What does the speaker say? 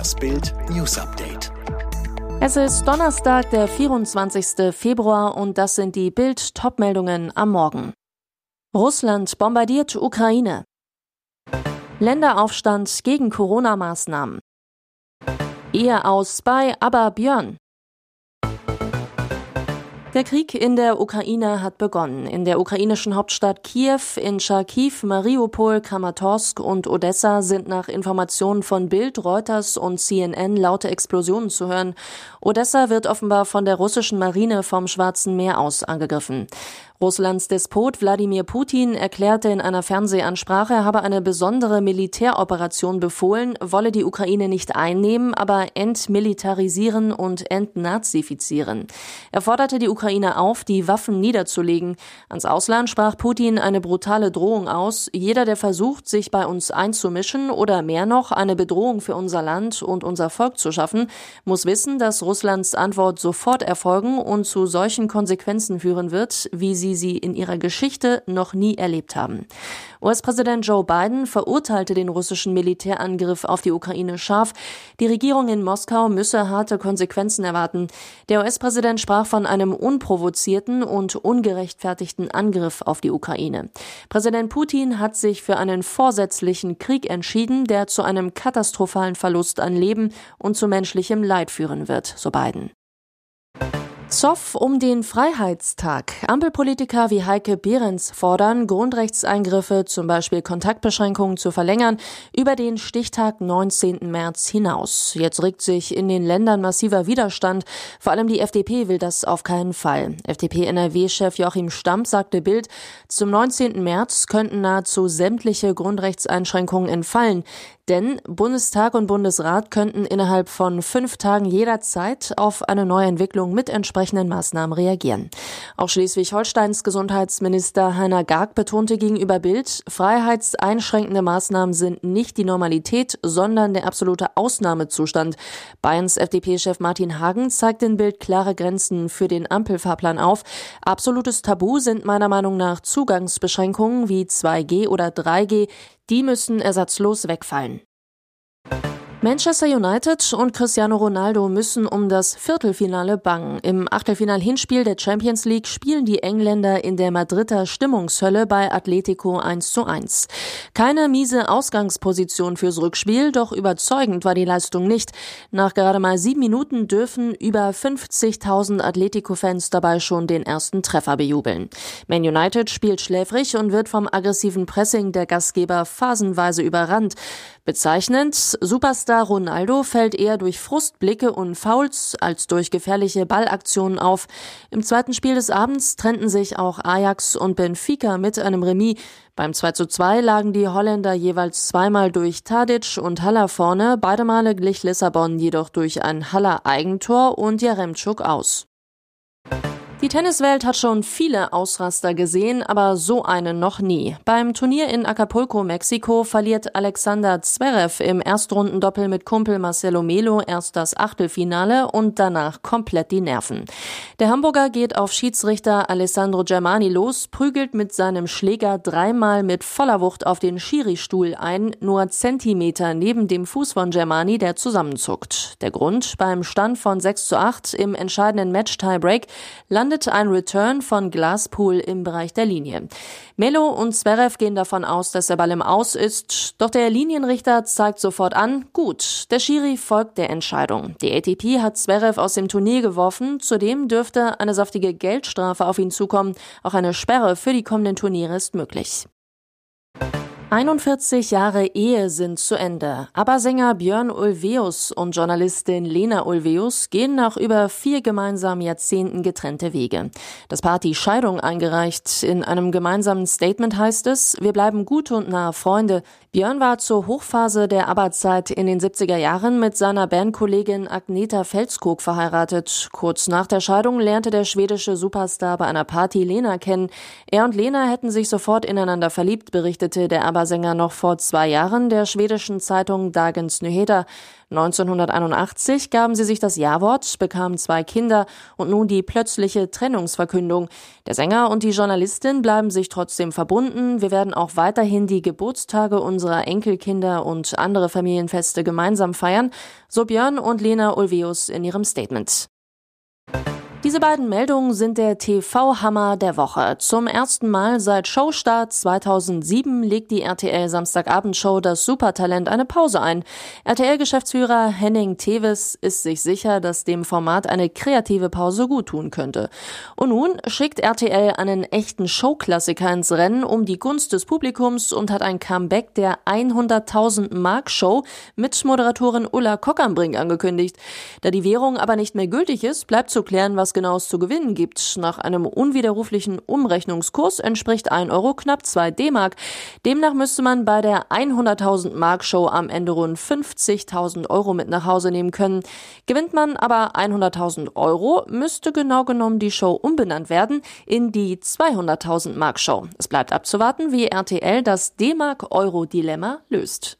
Das Bild News Update. Es ist Donnerstag, der 24. Februar und das sind die Bild Topmeldungen am Morgen. Russland bombardiert Ukraine. Länderaufstand gegen Corona-Maßnahmen. Ehe aus bei Aber Björn. Der Krieg in der Ukraine hat begonnen. In der ukrainischen Hauptstadt Kiew, in Charkiw, Mariupol, Kramatorsk und Odessa sind nach Informationen von Bild, Reuters und CNN laute Explosionen zu hören. Odessa wird offenbar von der russischen Marine vom Schwarzen Meer aus angegriffen. Russlands Despot Wladimir Putin erklärte in einer Fernsehansprache, er habe eine besondere Militäroperation befohlen, wolle die Ukraine nicht einnehmen, aber entmilitarisieren und entnazifizieren. Er forderte die Ukraine auf, die Waffen niederzulegen. Ans Ausland sprach Putin eine brutale Drohung aus. Jeder, der versucht, sich bei uns einzumischen oder mehr noch eine Bedrohung für unser Land und unser Volk zu schaffen, muss wissen, dass Russlands Antwort sofort erfolgen und zu solchen Konsequenzen führen wird, wie sie sie sie in ihrer Geschichte noch nie erlebt haben. US-Präsident Joe Biden verurteilte den russischen Militärangriff auf die Ukraine scharf. Die Regierung in Moskau müsse harte Konsequenzen erwarten. Der US-Präsident sprach von einem unprovozierten und ungerechtfertigten Angriff auf die Ukraine. Präsident Putin hat sich für einen vorsätzlichen Krieg entschieden, der zu einem katastrophalen Verlust an Leben und zu menschlichem Leid führen wird, so Biden. Zoff um den Freiheitstag. Ampelpolitiker wie Heike Behrens fordern, Grundrechtseingriffe, zum Beispiel Kontaktbeschränkungen zu verlängern, über den Stichtag 19. März hinaus. Jetzt regt sich in den Ländern massiver Widerstand. Vor allem die FDP will das auf keinen Fall. FDP-NRW-Chef Joachim Stamp sagte Bild, zum 19. März könnten nahezu sämtliche Grundrechtseinschränkungen entfallen. Denn Bundestag und Bundesrat könnten innerhalb von fünf Tagen jederzeit auf eine neue Entwicklung mit entsprechenden Maßnahmen reagieren. Auch Schleswig-Holsteins Gesundheitsminister Heiner Garg betonte gegenüber Bild, freiheitseinschränkende Maßnahmen sind nicht die Normalität, sondern der absolute Ausnahmezustand. Bayerns FDP-Chef Martin Hagen zeigt in Bild klare Grenzen für den Ampelfahrplan auf. Absolutes Tabu sind meiner Meinung nach Zugangsbeschränkungen wie 2G oder 3G, die müssen ersatzlos wegfallen. Manchester United und Cristiano Ronaldo müssen um das Viertelfinale bangen. Im Achtelfinal-Hinspiel der Champions League spielen die Engländer in der Madrider Stimmungshölle bei Atletico 1 zu 1. Keine miese Ausgangsposition fürs Rückspiel, doch überzeugend war die Leistung nicht. Nach gerade mal sieben Minuten dürfen über 50.000 Atletico-Fans dabei schon den ersten Treffer bejubeln. Man United spielt schläfrig und wird vom aggressiven Pressing der Gastgeber phasenweise überrannt. Bezeichnend, Superstar Ronaldo fällt eher durch Frustblicke und Fouls als durch gefährliche Ballaktionen auf. Im zweiten Spiel des Abends trennten sich auch Ajax und Benfica mit einem Remis. Beim 2 zu 2 lagen die Holländer jeweils zweimal durch Tadic und Haller vorne, beide Male glich Lissabon jedoch durch ein Haller Eigentor und Jaremczuk aus. Die Tenniswelt hat schon viele Ausraster gesehen, aber so einen noch nie. Beim Turnier in Acapulco, Mexiko, verliert Alexander Zverev im Erstrundendoppel mit Kumpel Marcelo Melo erst das Achtelfinale und danach komplett die Nerven. Der Hamburger geht auf Schiedsrichter Alessandro Germani los, prügelt mit seinem Schläger dreimal mit voller Wucht auf den Schiri-Stuhl ein, nur Zentimeter neben dem Fuß von Germani, der zusammenzuckt. Der Grund, beim Stand von 6 zu 8 im entscheidenden Match-Tiebreak landet ein Return von Glasspool im Bereich der Linie. Melo und Zverev gehen davon aus, dass der Ball im Aus ist, doch der Linienrichter zeigt sofort an, gut, der Schiri folgt der Entscheidung. Die ATP hat Zverev aus dem Turnier geworfen, zudem dürfte eine saftige Geldstrafe auf ihn zukommen, auch eine Sperre für die kommenden Turniere ist möglich. 41 Jahre Ehe sind zu Ende. Aber Sänger Björn Ulveus und Journalistin Lena Ulveus gehen nach über vier gemeinsamen Jahrzehnten getrennte Wege. Das Paar hat die Scheidung eingereicht. In einem gemeinsamen Statement heißt es, wir bleiben gute und nahe Freunde. Björn war zur Hochphase der Arbeitszeit in den 70er Jahren mit seiner Bandkollegin Agneta Felskog verheiratet. Kurz nach der Scheidung lernte der schwedische Superstar bei einer Party Lena kennen. Er und Lena hätten sich sofort ineinander verliebt, berichtete der Arbeit war Sänger noch vor zwei Jahren der schwedischen Zeitung Dagens Nyheter. 1981 gaben sie sich das Ja-Wort, bekamen zwei Kinder und nun die plötzliche Trennungsverkündung. Der Sänger und die Journalistin bleiben sich trotzdem verbunden. Wir werden auch weiterhin die Geburtstage unserer Enkelkinder und andere Familienfeste gemeinsam feiern, so Björn und Lena Ulveus in ihrem Statement. Diese beiden Meldungen sind der TV-Hammer der Woche. Zum ersten Mal seit Showstart 2007 legt die RTL Samstagabendshow das Supertalent eine Pause ein. RTL-Geschäftsführer Henning Tevis ist sich sicher, dass dem Format eine kreative Pause guttun könnte. Und nun schickt RTL einen echten Showklassiker ins Rennen um die Gunst des Publikums und hat ein Comeback der 100.000 Mark Show mit Moderatorin Ulla Kockernbrink angekündigt. Da die Währung aber nicht mehr gültig ist, bleibt zu klären, was was genau es zu gewinnen gibt. Nach einem unwiderruflichen Umrechnungskurs entspricht 1 Euro knapp 2 D-Mark. Demnach müsste man bei der 100.000 Mark Show am Ende rund 50.000 Euro mit nach Hause nehmen können. Gewinnt man aber 100.000 Euro, müsste genau genommen die Show umbenannt werden in die 200.000 Mark Show. Es bleibt abzuwarten, wie RTL das D-Mark-Euro-Dilemma löst.